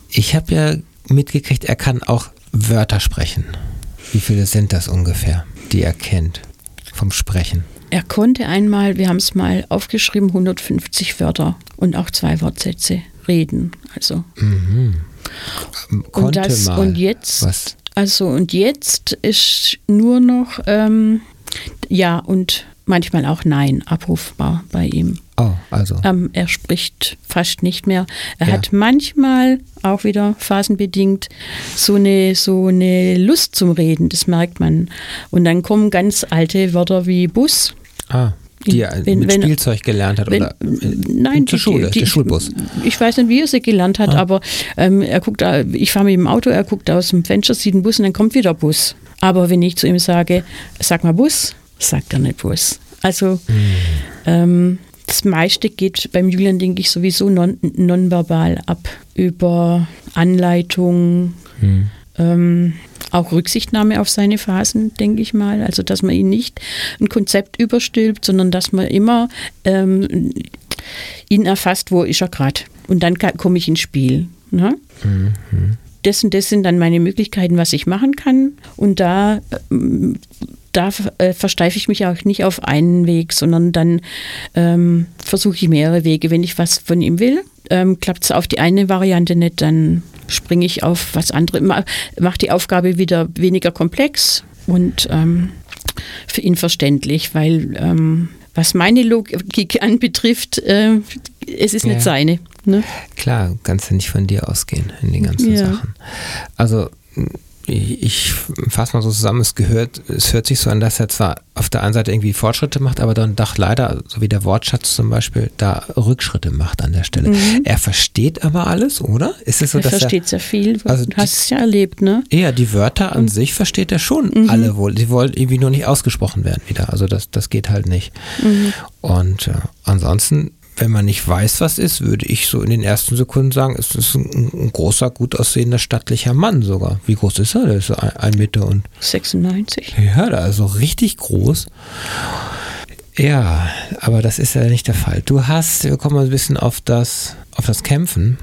Ich habe ja mitgekriegt, er kann auch Wörter sprechen. Wie viele sind das ungefähr, die er kennt vom Sprechen? er konnte einmal, wir haben es mal aufgeschrieben, 150 Wörter und auch zwei Wortsätze reden. Also Konnte und das mal. und jetzt Was? also und jetzt ist nur noch ähm, ja und manchmal auch nein abrufbar bei ihm. Oh, also. Ähm, er spricht fast nicht mehr. Er Ja. hat manchmal auch wieder phasenbedingt so eine so eine Lust zum Reden, das merkt man. Und dann kommen ganz alte Wörter wie Bus. Ah, die er Wenn- mit wenn- Spielzeug gelernt hat Wenn, oder äh, nein, zur die- Schule, die, der Schulbus. Ich weiß nicht, wie er sie gelernt hat, Ah. aber ähm, er guckt, da- ich fahre mit dem Auto, er guckt aus dem Fenster, sieht einen Bus und dann kommt wieder Bus. Aber wenn ich zu ihm sage, sag mal Bus, sagt er nicht Bus. Also Hm. ähm, das meiste geht beim Julian, denke ich, sowieso non, nonverbal ab. Über Anleitung, Hm. ähm, auch Rücksichtnahme auf seine Phasen, denke ich mal. Also, dass man ihn nicht ein Konzept überstülpt, sondern dass man immer ähm, ihn erfasst, wo ist er gerade. Und dann komme ich ins Spiel. Ne? Das und das sind dann meine Möglichkeiten, was ich machen kann. Und da, ähm, da äh, versteife ich mich auch nicht auf einen Weg, sondern dann ähm, versuche ich mehrere Wege. Wenn ich was von ihm will, ähm, klappt es auf die eine Variante nicht, dann springe ich auf was anderes, ma- mache die Aufgabe wieder weniger komplex und ähm, für ihn verständlich, weil ähm, was meine Logik anbetrifft, äh, es ist Ja. nicht seine. Ne? Klar, kannst du nicht von dir ausgehen in den ganzen Ja. Sachen. Also ich, fasse mal so zusammen, es gehört, es hört sich so an, dass er zwar auf der einen Seite irgendwie Fortschritte macht, aber dann doch leider, so wie der Wortschatz zum Beispiel, da Rückschritte macht an der Stelle. Er versteht aber alles, oder? Ist es so, Mhm. er dass versteht sehr viel. Also du hast es ja erlebt, ne? er eher die Wörter an sich versteht er schon alle wohl. Die wollen irgendwie nur nicht ausgesprochen werden wieder. Also das, das geht halt nicht. Und äh, ansonsten, wenn man nicht weiß, was ist, würde ich so in den ersten Sekunden sagen, es ist ein, ein großer, gut aussehender, stattlicher Mann sogar. Wie groß ist er? Der ist so ein, ein Meter und 96. ja, also richtig groß. Ja, aber das ist ja nicht der Fall. Du hast, wir kommen mal ein bisschen auf das, auf das Kämpfen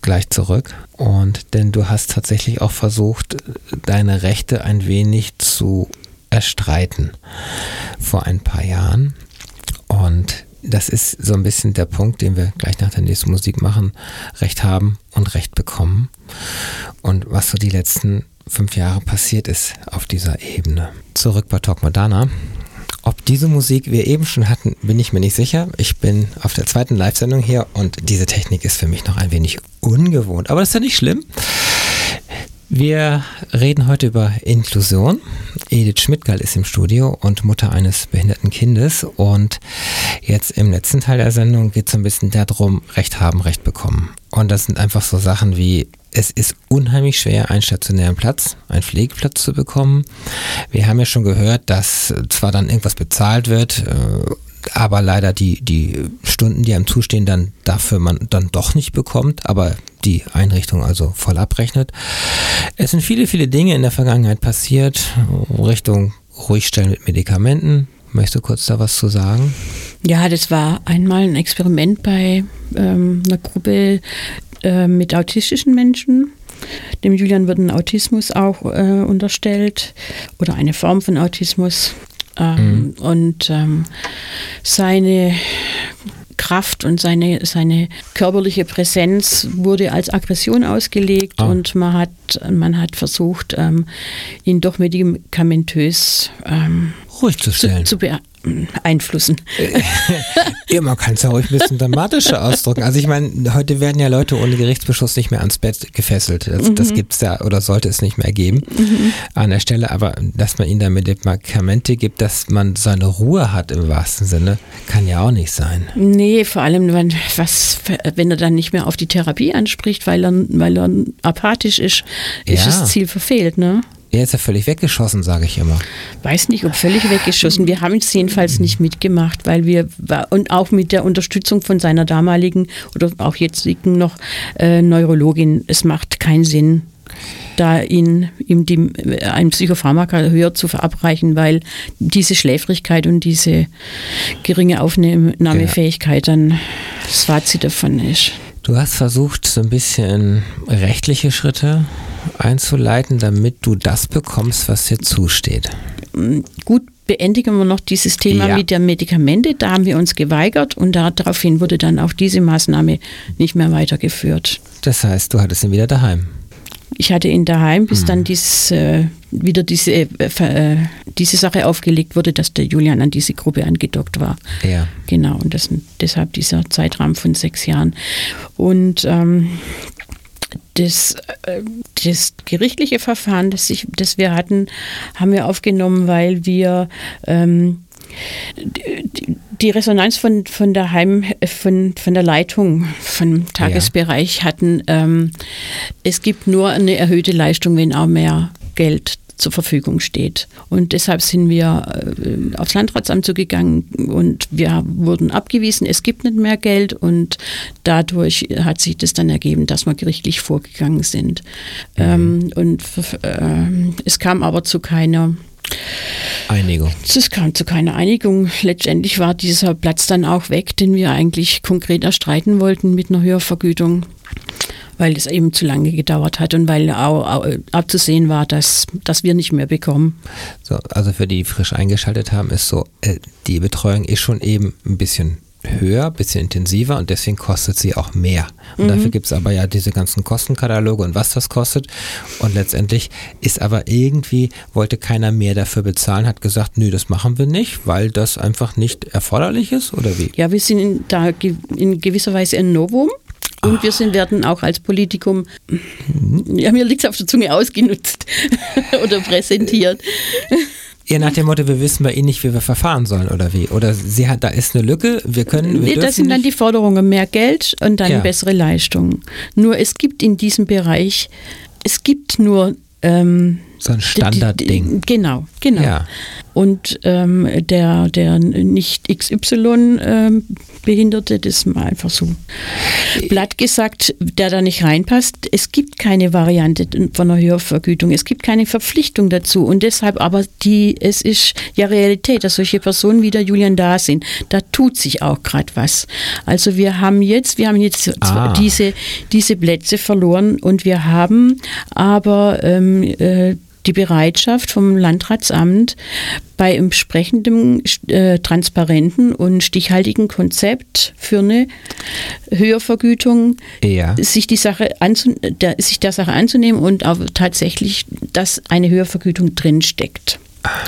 gleich zurück. Und denn du hast tatsächlich auch versucht, deine Rechte ein wenig zu erstreiten vor ein paar Jahren. Und das ist so ein bisschen der Punkt, den wir gleich nach der nächsten Musik machen. Recht haben und Recht bekommen. Und was so die letzten fünf Jahre passiert ist auf dieser Ebene. Zurück bei Talk Modana. Ob diese Musik wir eben schon hatten, bin ich mir nicht sicher. Ich bin auf der zweiten Live-Sendung hier und diese Technik ist für mich noch ein wenig ungewohnt. Aber das ist ja nicht schlimm. Wir reden heute über Inklusion. Edith Schmidtgall ist im Studio und Mutter eines behinderten Kindes. Und jetzt im letzten Teil der Sendung geht es ein bisschen darum, Recht haben, Recht bekommen. Und das sind einfach so Sachen wie, es ist unheimlich schwer, einen stationären Platz, einen Pflegeplatz zu bekommen. Wir haben ja schon gehört, dass zwar dann irgendwas bezahlt wird, äh, aber leider die, die Stunden, die einem zustehen, dann dafür man dann doch nicht bekommt, aber die Einrichtung also voll abrechnet. Es sind viele, viele Dinge in der Vergangenheit passiert, Richtung Ruhigstellen mit Medikamenten. Möchtest du kurz da was zu sagen? Ja, das war einmal ein Experiment bei ähm, einer Gruppe, äh, mit autistischen Menschen. Dem Julian wird ein Autismus auch äh, unterstellt oder eine Form von Autismus. Ähm, mhm. Und ähm, seine Kraft und seine, seine körperliche Präsenz wurde als Aggression ausgelegt oh. und man hat, man hat versucht, ähm, ihn doch medikamentös ähm, ruhig zu stellen. Zu, zu beeinflussen. [laughs] ja, man kann es ja ruhig ein bisschen dramatischer ausdrücken. Also ich meine, heute werden ja Leute ohne Gerichtsbeschluss nicht mehr ans Bett gefesselt. Das, mhm. das gibt es ja oder sollte es nicht mehr geben mhm. an der Stelle. Aber dass man ihnen da Medikamente gibt, dass man seine Ruhe hat im wahrsten Sinne, kann ja auch nicht sein. Nee, vor allem, wenn, was, wenn er dann nicht mehr auf die Therapie anspricht, weil er, weil er apathisch ist, ist ja. das Ziel verfehlt, ne? Er ist ja völlig weggeschossen, sage ich immer. Weiß nicht, ob völlig weggeschossen. Wir haben es jedenfalls nicht mitgemacht, weil wir, und auch mit der Unterstützung von seiner damaligen oder auch jetzigen noch äh, Neurologin, es macht keinen Sinn, da ihn, ihm die, ein Psychopharmaka höher zu verabreichen, weil diese Schläfrigkeit und diese geringe Aufnahmefähigkeit dann das Fazit davon ist. Du hast versucht, so ein bisschen rechtliche Schritte einzuleiten, damit du das bekommst, was dir zusteht. Gut, beendigen wir noch dieses Thema ja. mit der Medikamente. Da haben wir uns geweigert und daraufhin wurde dann auch diese Maßnahme nicht mehr weitergeführt. Das heißt, du hattest ihn wieder daheim. Ich hatte ihn daheim, bis hm. dann dies, äh, wieder diese, äh, äh, diese Sache aufgelegt wurde, dass der Julian an diese Gruppe angedockt war. Ja. Genau, und das, deshalb dieser Zeitrahmen von sechs Jahren. Und ähm, das, äh, das gerichtliche Verfahren, das, ich, das wir hatten, haben wir aufgenommen, weil wir ähm, die Resonanz von, von der Heim, von, von der Leitung vom Tagesbereich hatten, ähm, es gibt nur eine erhöhte Leistung, wenn auch mehr Geld zur Verfügung steht. Und deshalb sind wir äh, aufs Landratsamt zugegangen und wir wurden abgewiesen, es gibt nicht mehr Geld und dadurch hat sich das dann ergeben, dass wir gerichtlich vorgegangen sind. Mhm. Ähm, und äh, es kam aber zu keiner Einigung. Es kam zu keiner Einigung. Letztendlich war dieser Platz dann auch weg, den wir eigentlich konkret erstreiten wollten mit einer Höhervergütung weil es eben zu lange gedauert hat und weil auch, abzusehen war, dass, dass wir nicht mehr bekommen. So, also für die, die frisch eingeschaltet haben, ist so, äh, die Betreuung ist schon eben ein bisschen höher, ein bisschen intensiver und deswegen kostet sie auch mehr. Und mhm. dafür gibt es aber ja diese ganzen Kostenkataloge und was das kostet. Und letztendlich ist aber irgendwie, wollte keiner mehr dafür bezahlen, hat gesagt, nö, das machen wir nicht, weil das einfach nicht erforderlich ist oder wie? Ja, wir sind in, da in gewisser Weise ein Novum. Und wir sind, werden auch als Politikum, ja, mir liegt es auf der Zunge ausgenutzt [laughs] oder präsentiert. [laughs] Ja, nach dem Motto, wir wissen bei Ihnen nicht, wie wir verfahren sollen oder wie? Oder sie hat, da ist eine Lücke, wir können. Wir nee, das sind dann die Forderungen, mehr Geld und dann ja. bessere Leistungen. Nur es gibt in diesem Bereich, es gibt nur ähm, so ein Standardding. Genau, genau. Ja. Und ähm, der, der nicht XY-Behinderte, ähm, das mal einfach so platt gesagt, der da nicht reinpasst. Es gibt keine Variante von einer Höhervergütung. Es gibt keine Verpflichtung dazu. Und deshalb aber die, es ist ja Realität, dass solche Personen wie der Julian da sind. Da tut sich auch gerade was. Also wir haben jetzt, wir haben jetzt ah. diese, diese Plätze verloren und wir haben aber ähm, äh, die Bereitschaft vom Landratsamt bei entsprechendem äh, transparenten und stichhaltigen Konzept für eine Höhervergütung ja. sich die Sache der, sich der Sache anzunehmen und auch tatsächlich, dass eine Höhervergütung drinsteckt.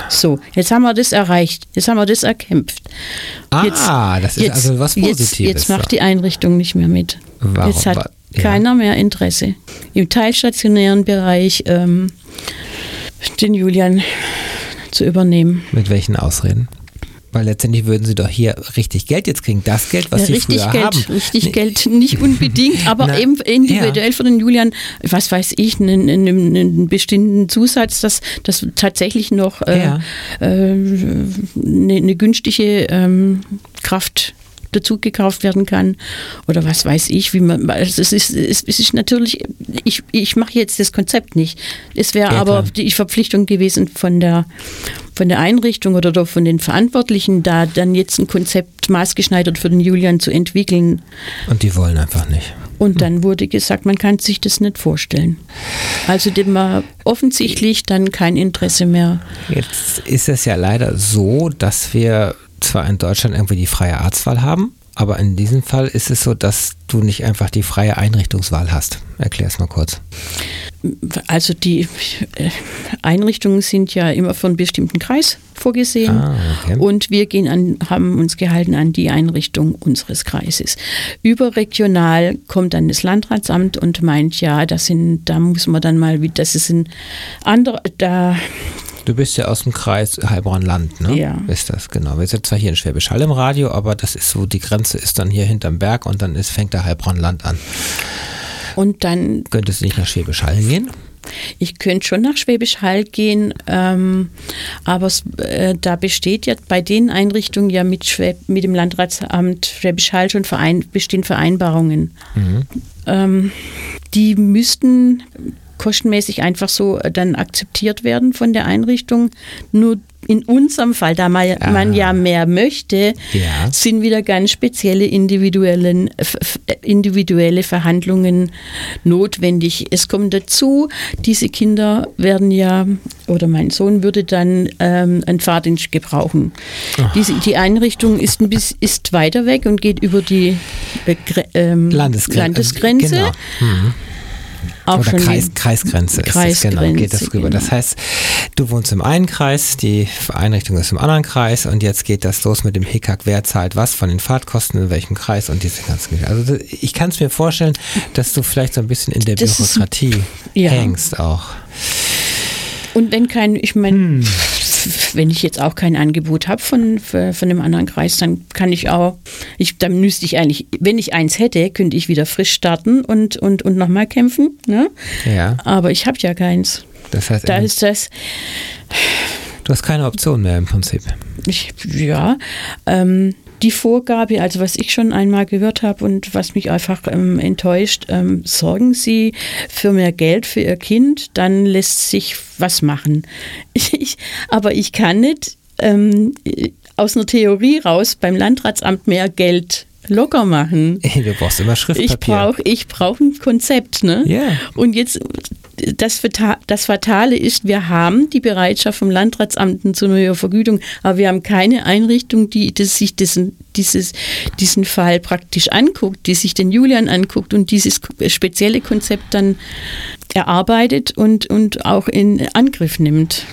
So, jetzt haben wir das erreicht, jetzt haben wir das erkämpft. Ah, jetzt, das ist jetzt, also was Positives. Jetzt, jetzt macht die Einrichtung nicht mehr mit. Warum? Jetzt hat ja. keiner mehr Interesse. Im teilstationären Bereich ähm, den Julian zu übernehmen. Mit welchen Ausreden? Weil letztendlich würden sie doch hier richtig Geld jetzt kriegen. Das Geld, was ja, sie richtig früher Geld, haben. Richtig nee. Geld nicht unbedingt, aber [laughs] Na, eben individuell ja. für den Julian, was weiß ich, einen, einen, einen bestimmten Zusatz, dass das tatsächlich noch äh, ja. äh, eine, eine, günstige ähm, Kraft dazu gekauft werden kann oder was weiß ich, wie man, also es ist, es ist natürlich, ich, ich mache jetzt das Konzept nicht. Es wäre ja, aber die Verpflichtung gewesen von der, von der Einrichtung oder von den Verantwortlichen, da dann jetzt ein Konzept maßgeschneidert für den Julian zu entwickeln. Und die wollen einfach nicht. Und dann wurde gesagt, man kann sich das nicht vorstellen. Also dem war offensichtlich dann kein Interesse mehr. Jetzt ist es ja leider so, dass wir zwar in Deutschland irgendwie die freie Arztwahl haben, aber in diesem Fall ist es so, dass du nicht einfach die freie Einrichtungswahl hast. Erklär es mal kurz. Also die äh, Einrichtungen sind ja immer von einem bestimmten Kreis vorgesehen ah, okay. und wir gehen an, haben uns gehalten an die Einrichtung unseres Kreises. Überregional kommt dann das Landratsamt und meint, ja, das sind, da muss man dann mal, das ist ein anderer, da Du bist ja aus dem Kreis Heilbronn-Land, ne? Ja. Ist das, genau. Wir sind zwar hier in Schwäbisch Hall im Radio, aber das ist so, die Grenze ist dann hier hinterm Berg und dann ist, fängt der Heilbronn-Land an. Und dann. Könntest du nicht nach Schwäbisch Hall gehen? Ich könnte schon nach Schwäbisch Hall gehen, ähm, aber äh, da besteht ja bei den Einrichtungen ja mit, Schwäb mit dem Landratsamt Schwäbisch Hall schon Verein bestehen Vereinbarungen. Mhm. Ähm, die müssten kostenmäßig einfach so äh, dann akzeptiert werden von der Einrichtung. Nur in unserem Fall, da man, ah. man ja mehr möchte, ja. sind wieder ganz spezielle individuellen, individuelle Verhandlungen notwendig. Es kommt dazu, diese Kinder werden ja, oder mein Sohn würde dann ähm, einen Fahrdienst gebrauchen. Diese, die Einrichtung ist, ein bisschen, ist weiter weg und geht über die äh, ähm, Landesgren Landesgrenze. Genau. Mhm. Auch Oder Kreis, Kreisgrenze, ist das, genau, geht das rüber. Genau. Das heißt, du wohnst im einen Kreis, die Einrichtung ist im anderen Kreis und jetzt geht das los mit dem Hickhack, wer zahlt was von den Fahrtkosten in welchem Kreis und diese ganzen Geschichten. Also ich kann es mir vorstellen, dass du vielleicht so ein bisschen in der das Bürokratie ist, ja. hängst auch. Und wenn kein, ich meine, hm wenn ich jetzt auch kein Angebot habe von, von einem anderen Kreis, dann kann ich auch, ich, dann müsste ich eigentlich, wenn ich eins hätte, könnte ich wieder frisch starten und, und, und nochmal kämpfen. Ne? Ja. Aber ich habe ja keins. Das heißt, da ist das. Du hast keine Option mehr im Prinzip. Ich, ja. Ähm, die Vorgabe, also was ich schon einmal gehört habe und was mich einfach ähm, enttäuscht, ähm, sorgen Sie für mehr Geld für Ihr Kind, dann lässt sich was machen. [laughs] Ich, aber ich kann nicht ähm, aus einer Theorie raus beim Landratsamt mehr Geld locker machen. [laughs] Du brauchst immer Schriftpapier. Ich brauche ich brauch ein Konzept. Ne? Yeah. Und jetzt, das, das Fatale ist, wir haben die Bereitschaft vom Landratsamt zu einer Vergütung, aber wir haben keine Einrichtung, die das, sich diesen, dieses, diesen Fall praktisch anguckt, die sich den Julian anguckt und dieses spezielle Konzept dann erarbeitet und, und auch in Angriff nimmt.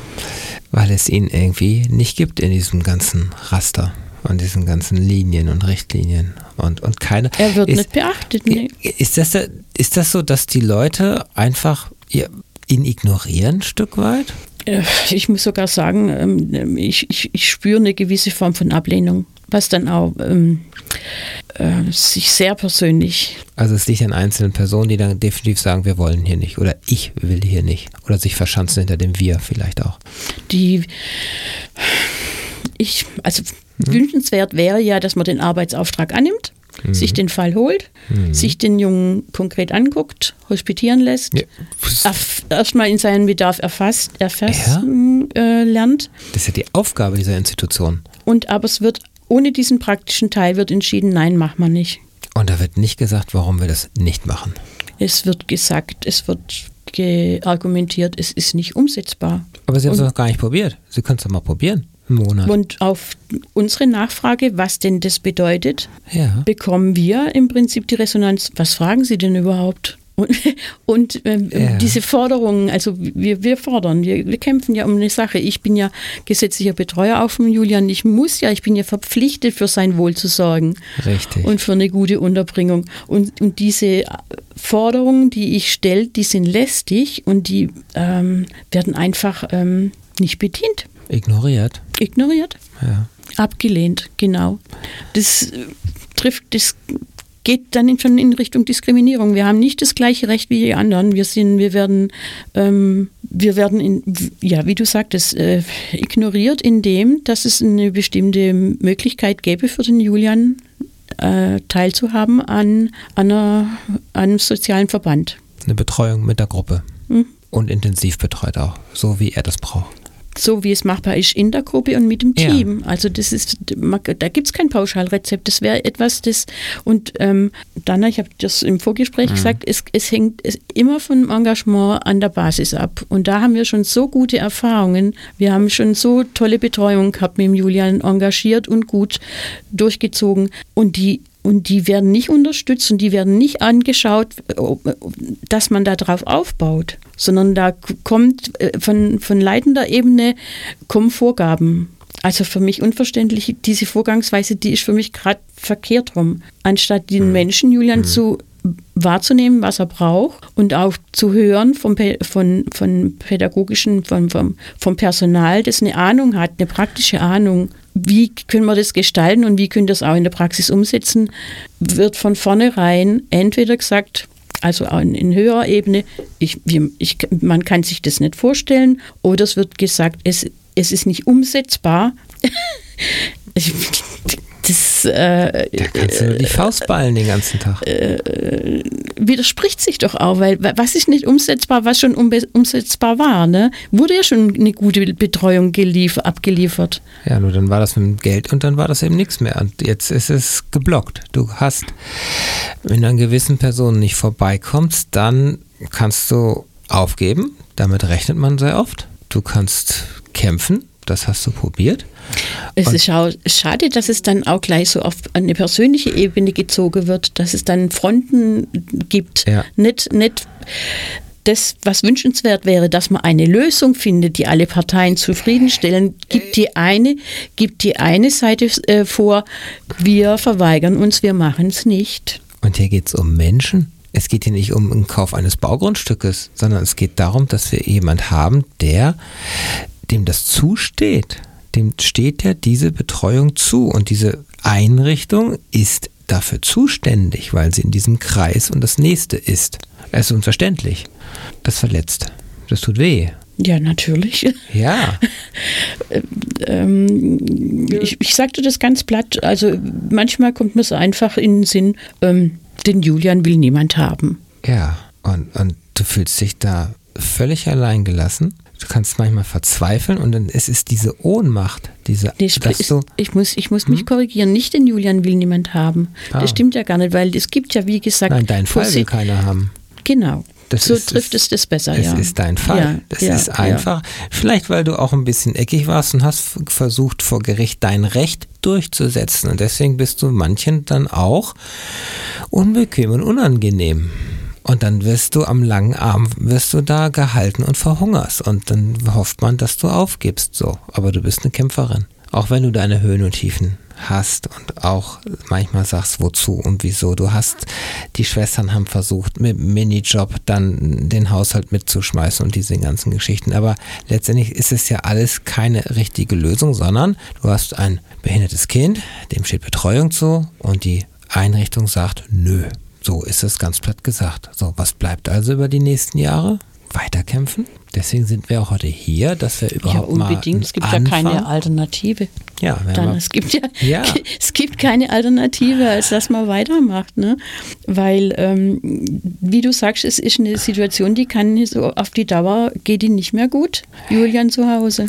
Weil es ihn irgendwie nicht gibt in diesem ganzen Raster an diesen ganzen Linien und Richtlinien und, und keine. Er wird ist, nicht beachtet. Nee. Ist, das, ist das so, dass die Leute einfach ihn ignorieren ein Stück weit? Äh, ich muss sogar sagen, ähm, ich, ich, ich spüre eine gewisse Form von Ablehnung, was dann auch ähm, äh, sich sehr persönlich. Also es liegt an einzelnen Personen, die dann definitiv sagen, wir wollen hier nicht oder ich will hier nicht oder sich verschanzen hinter dem Wir vielleicht auch. Die ich, also mhm. wünschenswert wäre ja, dass man den Arbeitsauftrag annimmt, mhm. sich den Fall holt, mhm. sich den Jungen konkret anguckt, hospitieren lässt, ja. erstmal in seinen Bedarf erfasst, erfassen ja. äh, lernt. Das ist ja die Aufgabe dieser Institution. Und aber es wird ohne diesen praktischen Teil wird entschieden, nein, machen wir nicht. Und da wird nicht gesagt, warum wir das nicht machen. Es wird gesagt, es wird argumentiert, es ist nicht umsetzbar. Aber Sie haben es noch gar nicht probiert. Sie können es doch mal probieren. Monat. Und auf unsere Nachfrage, was denn das bedeutet, ja. bekommen wir im Prinzip die Resonanz, was fragen Sie denn überhaupt? Und, [laughs] und ähm, ja. diese Forderungen, also wir, wir fordern, wir, wir, kämpfen ja um eine Sache. Ich bin ja gesetzlicher Betreuer auch von Julian. Ich muss ja, ich bin ja verpflichtet, für sein Wohl zu sorgen. Richtig. Und für eine gute Unterbringung. Und, und diese Forderungen, die ich stelle, die sind lästig und die ähm, werden einfach ähm, nicht bedient. Ignoriert. Ignoriert. Ja. Abgelehnt, genau. Das äh, trifft, das geht dann schon in Richtung Diskriminierung. Wir haben nicht das gleiche Recht wie die anderen. Wir sind, wir werden, ähm, wir werden in, ja, wie du sagtest, äh, ignoriert, indem, dass es eine bestimmte Möglichkeit gäbe für den Julian äh, teilzuhaben an, an, einer, an einem sozialen Verband. Eine Betreuung mit der Gruppe. Mhm. Und intensiv betreut auch, so wie er das braucht. So wie es machbar ist in der Gruppe und mit dem Team. Ja. Also das ist, da gibt es kein Pauschalrezept. Das wäre etwas, das und ähm, dann, ich habe das im Vorgespräch mhm. gesagt, es, es hängt immer vom Engagement an der Basis ab. Und da haben wir schon so gute Erfahrungen. Wir haben schon so tolle Betreuung gehabt mit dem Julian, engagiert und gut durchgezogen. Und die und die werden nicht unterstützt und die werden nicht angeschaut, dass man darauf aufbaut, sondern da kommt äh, von, von leitender Ebene kommen Vorgaben. Also für mich unverständlich, diese Vorgangsweise, die ist für mich gerade verkehrt rum. Anstatt den mhm. Menschen, Julian, mhm. zu wahrzunehmen, was er braucht und auch zu hören vom, von, von pädagogischen, vom, vom, vom Personal, das eine Ahnung hat, eine praktische Ahnung, wie können wir das gestalten und wie können wir das auch in der Praxis umsetzen, wird von vornherein entweder gesagt, also in, in höherer Ebene, ich, ich, man kann sich das nicht vorstellen, oder es wird gesagt, es, es ist nicht umsetzbar. [laughs] Das, äh, da kannst du die Faust ballen den ganzen Tag. Äh, widerspricht sich doch auch, weil was ist nicht umsetzbar, was schon umsetzbar war, ne? Wurde ja schon eine gute Betreuung gelief, abgeliefert. Ja, nur dann war das mit dem Geld und dann war das eben nichts mehr. Und jetzt ist es geblockt. Du hast, wenn du an gewissen Personen nicht vorbeikommst, dann kannst du aufgeben. Damit rechnet man sehr oft. Du kannst kämpfen das hast du probiert. Es ist schade, dass es dann auch gleich so auf eine persönliche Ebene gezogen wird, dass es dann Fronten gibt. Ja. Nicht, nicht das, was wünschenswert wäre, dass man eine Lösung findet, die alle Parteien zufriedenstellen, gibt die eine, gibt die eine Seite äh, vor, wir verweigern uns, wir machen es nicht. Und hier geht es um Menschen. Es geht hier nicht um den Kauf eines Baugrundstückes, sondern es geht darum, dass wir jemand haben, der dem das zusteht, dem steht ja diese Betreuung zu und diese Einrichtung ist dafür zuständig, weil sie in diesem Kreis und das nächste ist. Es ist unverständlich. Das verletzt. Das tut weh. Ja, natürlich. Ja. [laughs] ähm, ich, ich sagte das ganz platt. Also manchmal kommt mir es einfach in den Sinn, ähm, den Julian will niemand haben. Ja, und, und du fühlst dich da völlig allein gelassen du kannst manchmal verzweifeln und dann ist es diese Ohnmacht, diese nee, ist, so, ich muss, ich muss hm? mich korrigieren, nicht den Julian will niemand haben. Ah. Das stimmt ja gar nicht, weil es gibt ja, wie gesagt. Nein, deinen Fall will keiner haben. Genau. Das so ist, trifft es das besser, es ja. Es ist dein Fall. Ja, das ja, ist einfach. Vielleicht, weil du auch ein bisschen eckig warst und hast versucht, vor Gericht dein Recht durchzusetzen. Und deswegen bist du manchen dann auch unbequem und unangenehm. Und dann wirst du am langen Arm, wirst du da gehalten und verhungerst. Und dann hofft man, dass du aufgibst, so. Aber du bist eine Kämpferin. Auch wenn du deine Höhen und Tiefen hast und auch manchmal sagst, wozu und wieso. Du hast, die Schwestern haben versucht, mit Minijob dann den Haushalt mitzuschmeißen und diese ganzen Geschichten. Aber letztendlich ist es ja alles keine richtige Lösung, sondern du hast ein behindertes Kind, dem steht Betreuung zu und die Einrichtung sagt, nö. So ist es ganz platt gesagt. So, was bleibt also über die nächsten Jahre? Weiterkämpfen. Deswegen sind wir auch heute hier, dass wir überhaupt ja, unbedingt. es gibt Anfang. ja keine Alternative. Ja, dann, es gibt ja, ja, [laughs] es gibt keine Alternative, als dass man weitermacht, ne? Weil, ähm, wie du sagst, es ist eine Situation, die kann so auf die Dauer geht die nicht mehr gut. Julian zu Hause.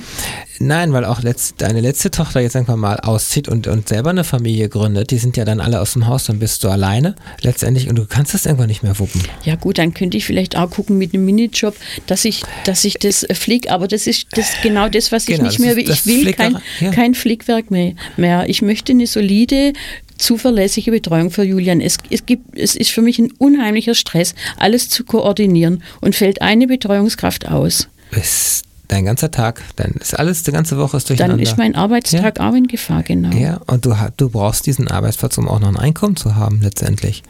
Nein, weil auch letzt, deine letzte Tochter jetzt irgendwann mal auszieht und, und selber eine Familie gründet. Die sind ja dann alle aus dem Haus, dann bist du alleine letztendlich und du kannst das irgendwann nicht mehr wuppen. Ja gut, dann könnte ich vielleicht auch gucken mit einem Minijob, dass ich, dass ich das fliege, aber das ist das genau das, was ich genau, nicht mehr will. Ich will kein, ja. kein Flickwerk mehr, mehr. Ich möchte eine solide, zuverlässige Betreuung für Julian. Es, es, gibt, es ist für mich ein unheimlicher Stress, alles zu koordinieren und fällt eine Betreuungskraft aus. Es dein ganzer Tag, dann ist alles, die ganze Woche ist durcheinander. Dann ist mein Arbeitstag ja. auch in Gefahr, genau. Ja, und du, du brauchst diesen Arbeitsplatz, um auch noch ein Einkommen zu haben, letztendlich.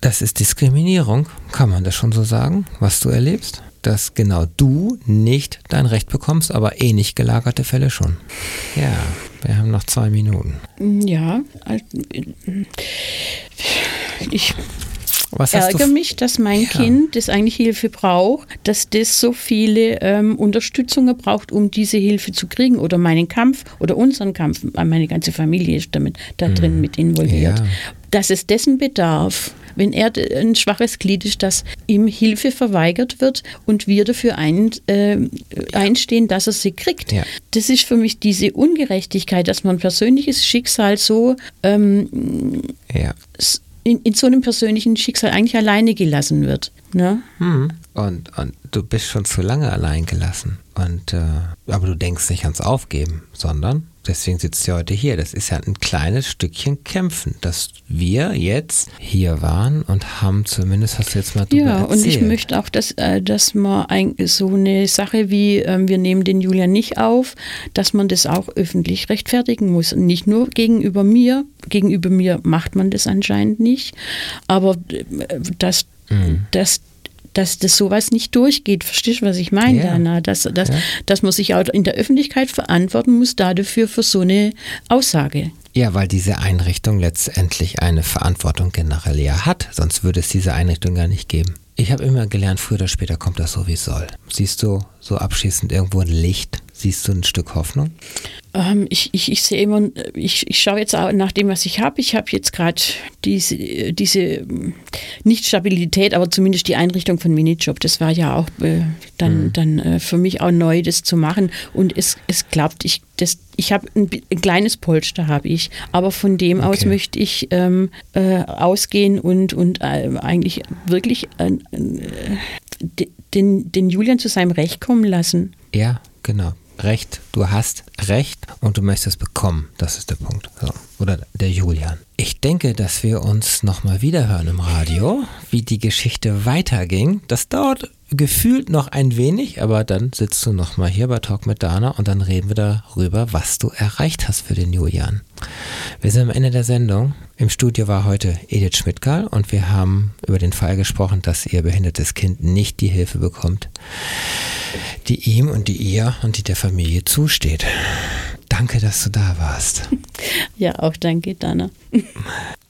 Das ist Diskriminierung, kann man das schon so sagen, was du erlebst? Dass genau du nicht dein Recht bekommst, aber eh nicht gelagerte Fälle schon. Ja, wir haben noch zwei Minuten. Ja, ich was ärgere mich, dass mein ja. Kind, das eigentlich Hilfe braucht, dass das so viele ähm, Unterstützungen braucht, um diese Hilfe zu kriegen oder meinen Kampf oder unseren Kampf. Meine ganze Familie ist damit da drin hm. mit involviert. Ja. dass es dessen bedarf, wenn er ein schwaches Glied ist, dass ihm Hilfe verweigert wird und wir dafür ein, äh, einstehen, dass er sie kriegt. Ja. Das ist für mich diese Ungerechtigkeit, dass man persönliches Schicksal so ähm, ja. in, in so einem persönlichen Schicksal eigentlich alleine gelassen wird. Ne? Hm. Und, und du bist schon zu lange allein gelassen. Und, äh, aber du denkst nicht ans Aufgeben, sondern deswegen sitzt du heute hier. Das ist ja ein kleines Stückchen Kämpfen, dass wir jetzt hier waren und haben zumindest, hast du jetzt mal drüber Ja, erzählt. und ich möchte auch, dass, äh, dass man ein, so eine Sache wie, ähm, wir nehmen den Julian nicht auf, dass man das auch öffentlich rechtfertigen muss. Nicht nur gegenüber mir, gegenüber mir macht man das anscheinend nicht, aber äh, dass, mhm. dass dass das sowas nicht durchgeht. Verstehst du, was ich meine, ja. Dana? Dass, dass, ja. dass man sich auch in der Öffentlichkeit verantworten muss dafür für so eine Aussage. Ja, weil diese Einrichtung letztendlich eine Verantwortung generell ja hat, sonst würde es diese Einrichtung gar nicht geben. Ich habe immer gelernt, früher oder später kommt das so, wie es soll. Siehst du so abschließend irgendwo ein Licht? Siehst du ein Stück Hoffnung? Ähm, ich, ich, ich sehe immer, ich, ich schaue jetzt auch nach dem, was ich habe. Ich habe jetzt gerade diese, diese, nicht Stabilität, aber zumindest die Einrichtung von Minijob. Das war ja auch äh, dann, mhm. dann äh, für mich auch neu, das zu machen. Und es, es klappt. Ich, ich habe ein, ein, kleines Polster, habe ich. Aber von dem okay. aus möchte ich ähm, äh, ausgehen und, und äh, eigentlich wirklich äh, den, den Julian zu seinem Recht kommen lassen. Ja, genau. Recht, du hast Recht und du möchtest bekommen. Das ist der Punkt. So. Oder der Julian. Ich denke, dass wir uns nochmal wiederhören im Radio, wie die Geschichte weiterging. Das dauert gefühlt noch ein wenig, aber dann sitzt du nochmal hier bei Talk mit Dana und dann reden wir darüber, was du erreicht hast für den Julian. Wir sind am Ende der Sendung. Im Studio war heute Edith Schmidtgal und wir haben über den Fall gesprochen, dass ihr behindertes Kind nicht die Hilfe bekommt, die ihm und die ihr und die der Familie zusteht. Danke, dass du da warst. Ja, auch danke, Dana.